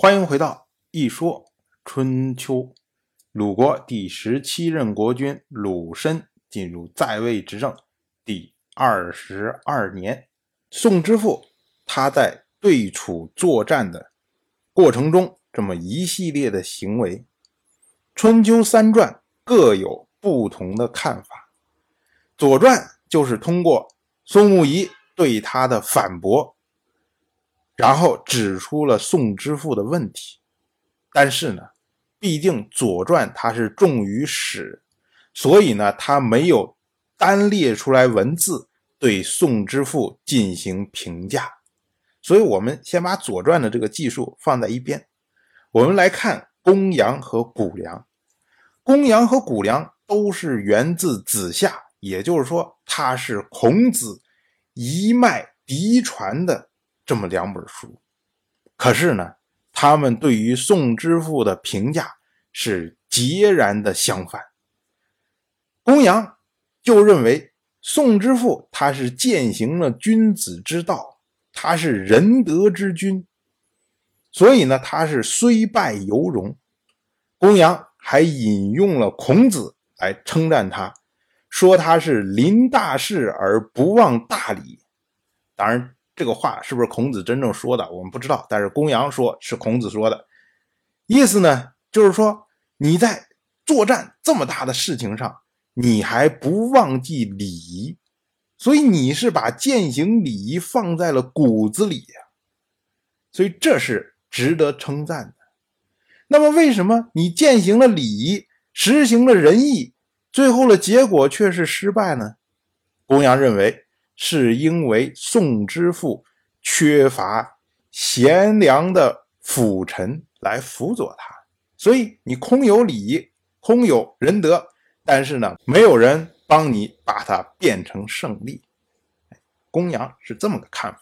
欢迎回到《一说春秋》。鲁国第十七任国君鲁申进入在位执政第二十二年，宋之父他在对楚作战的过程中，这么一系列的行为，《春秋》三传各有不同的看法，《左传》就是通过宋穆仪对他的反驳。然后指出了宋之父的问题，但是呢，毕竟《左传》它是重于史，所以呢，它没有单列出来文字对宋之父进行评价。所以，我们先把《左传》的这个技术放在一边，我们来看公羊和谷梁。公羊和谷梁都是源自子夏，也就是说，他是孔子一脉嫡传的。这么两本书，可是呢，他们对于宋之父的评价是截然的相反。公羊就认为宋之父他是践行了君子之道，他是仁德之君，所以呢，他是虽败犹荣。公羊还引用了孔子来称赞他，说他是临大事而不忘大礼。当然。这个话是不是孔子真正说的？我们不知道。但是公羊说是孔子说的，意思呢，就是说你在作战这么大的事情上，你还不忘记礼仪，所以你是把践行礼仪放在了骨子里呀，所以这是值得称赞的。那么为什么你践行了礼仪，实行了仁义，最后的结果却是失败呢？公羊认为。是因为宋之父缺乏贤良的辅臣来辅佐他，所以你空有礼，空有仁德，但是呢，没有人帮你把它变成胜利。公羊是这么个看法，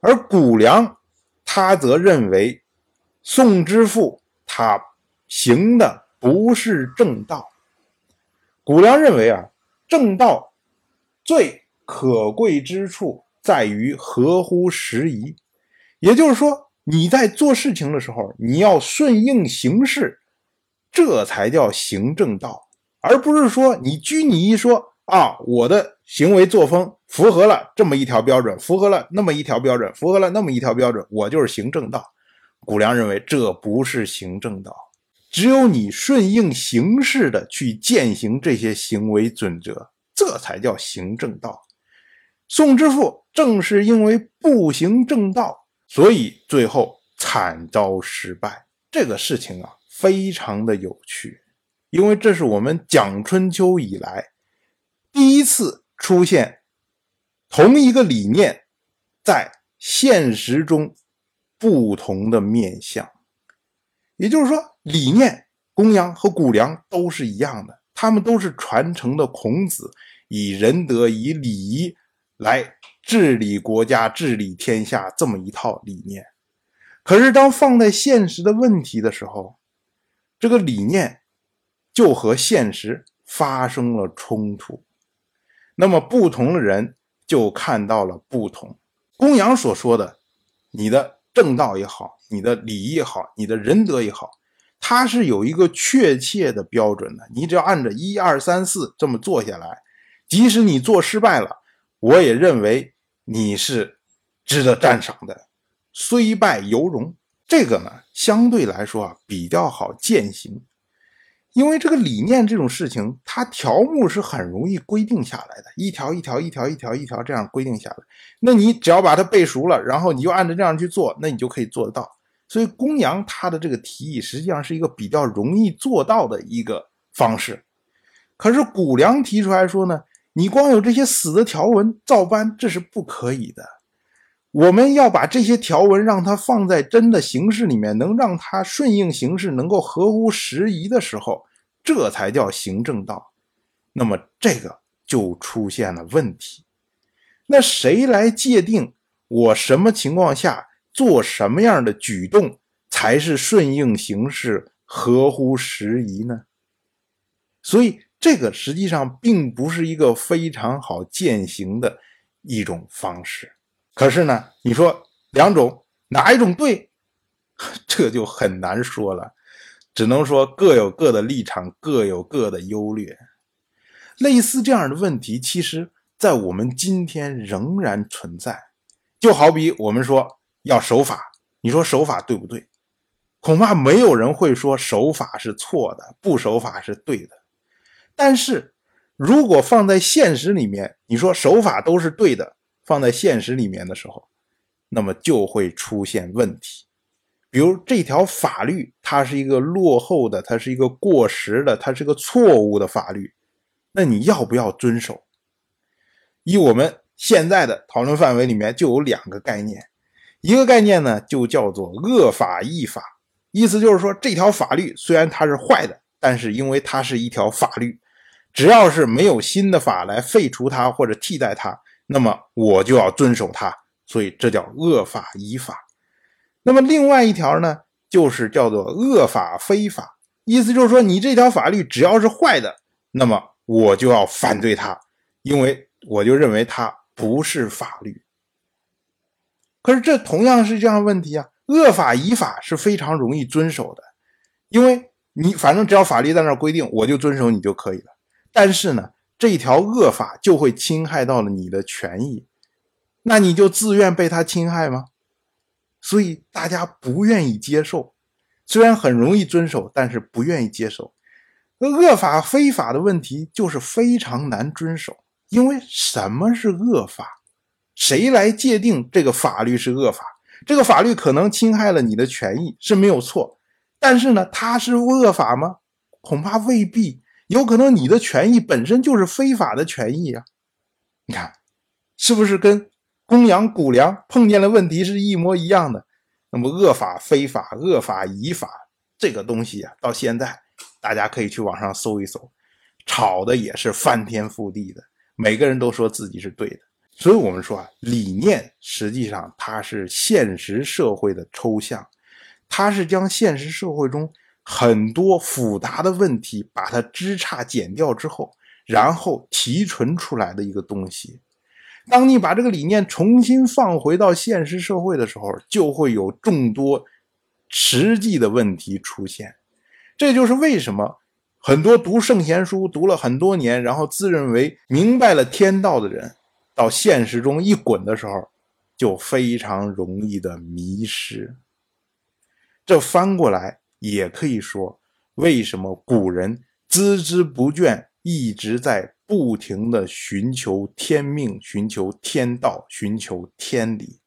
而谷梁他则认为宋之父他行的不是正道。谷梁认为啊，正道最。可贵之处在于合乎时宜，也就是说，你在做事情的时候，你要顺应形势，这才叫行正道，而不是说你拘泥一说啊，我的行为作风符合了这么一条标准，符合了那么一条标准，符合了那么一条标准，我就是行正道。谷梁认为这不是行正道，只有你顺应形势的去践行这些行为准则，这才叫行正道。宋之父正是因为不行正道，所以最后惨遭失败。这个事情啊，非常的有趣，因为这是我们讲春秋以来第一次出现同一个理念在现实中不同的面相。也就是说，理念公羊和谷梁都是一样的，他们都是传承的孔子以仁德、以礼仪。来治理国家、治理天下这么一套理念，可是当放在现实的问题的时候，这个理念就和现实发生了冲突。那么不同的人就看到了不同。公羊所说的，你的正道也好，你的礼也好，你的仁德也好，它是有一个确切的标准的。你只要按照一二三四这么做下来，即使你做失败了。我也认为你是值得赞赏的，虽败犹荣。这个呢，相对来说啊比较好践行，因为这个理念这种事情，它条目是很容易规定下来的，一条一条一条一条一条这样规定下来。那你只要把它背熟了，然后你就按照这样去做，那你就可以做得到。所以公羊他的这个提议实际上是一个比较容易做到的一个方式。可是谷梁提出来说呢？你光有这些死的条文照搬，这是不可以的。我们要把这些条文让它放在真的形式里面，能让它顺应形势，能够合乎时宜的时候，这才叫行正道。那么这个就出现了问题。那谁来界定我什么情况下做什么样的举动才是顺应形势、合乎时宜呢？所以。这个实际上并不是一个非常好践行的一种方式。可是呢，你说两种哪一种对？这就很难说了，只能说各有各的立场，各有各的优劣。类似这样的问题，其实在我们今天仍然存在。就好比我们说要守法，你说守法对不对？恐怕没有人会说守法是错的，不守法是对的。但是，如果放在现实里面，你说手法都是对的，放在现实里面的时候，那么就会出现问题。比如这条法律，它是一个落后的，它是一个过时的，它是个错误的法律，那你要不要遵守？以我们现在的讨论范围里面，就有两个概念，一个概念呢，就叫做恶法依法。意思就是说，这条法律虽然它是坏的，但是因为它是一条法律，只要是没有新的法来废除它或者替代它，那么我就要遵守它，所以这叫恶法依法。那么另外一条呢，就是叫做恶法非法。意思就是说，你这条法律只要是坏的，那么我就要反对它，因为我就认为它不是法律。可是这同样是这样问题啊。恶法依法是非常容易遵守的，因为你反正只要法律在那规定，我就遵守你就可以了。但是呢，这条恶法就会侵害到了你的权益，那你就自愿被他侵害吗？所以大家不愿意接受，虽然很容易遵守，但是不愿意接受。恶法非法的问题就是非常难遵守，因为什么是恶法？谁来界定这个法律是恶法？这个法律可能侵害了你的权益是没有错，但是呢，它是恶法吗？恐怕未必，有可能你的权益本身就是非法的权益啊！你看，是不是跟公羊、谷粮碰见了问题是一模一样的？那么恶法、非法、恶法、以法这个东西啊，到现在大家可以去网上搜一搜，吵的也是翻天覆地的，每个人都说自己是对的。所以，我们说啊，理念实际上它是现实社会的抽象，它是将现实社会中很多复杂的问题，把它枝杈剪掉之后，然后提纯出来的一个东西。当你把这个理念重新放回到现实社会的时候，就会有众多实际的问题出现。这就是为什么很多读圣贤书读了很多年，然后自认为明白了天道的人。到现实中一滚的时候，就非常容易的迷失。这翻过来也可以说，为什么古人孜孜不倦，一直在不停的寻求天命、寻求天道、寻求天理？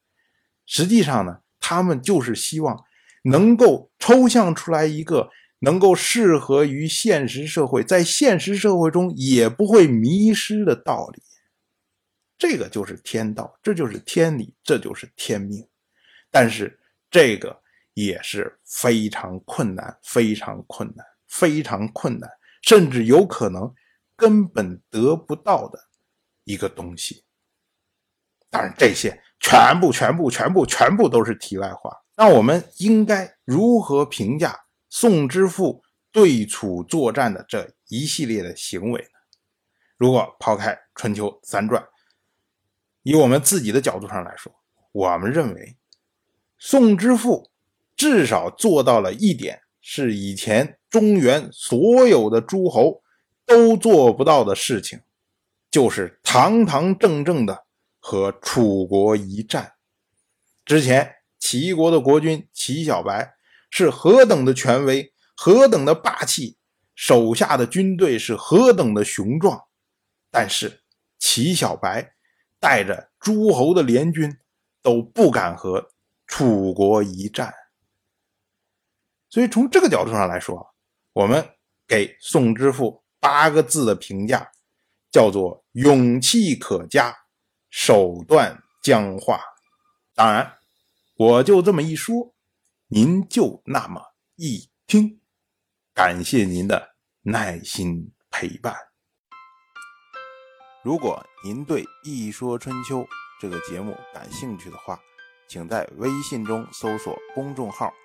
实际上呢，他们就是希望能够抽象出来一个能够适合于现实社会，在现实社会中也不会迷失的道理。这个就是天道，这就是天理，这就是天命。但是这个也是非常困难、非常困难、非常困难，甚至有可能根本得不到的一个东西。当然，这些全部、全部、全部、全部都是题外话。那我们应该如何评价宋之父对楚作战的这一系列的行为呢？如果抛开《春秋三传》，以我们自己的角度上来说，我们认为宋之父至少做到了一点，是以前中原所有的诸侯都做不到的事情，就是堂堂正正的和楚国一战。之前齐国的国君齐小白是何等的权威，何等的霸气，手下的军队是何等的雄壮，但是齐小白。带着诸侯的联军都不敢和楚国一战，所以从这个角度上来说，我们给宋之父八个字的评价，叫做勇气可嘉，手段僵化。当然，我就这么一说，您就那么一听，感谢您的耐心陪伴。如果您对《一说春秋》这个节目感兴趣的话，请在微信中搜索公众号“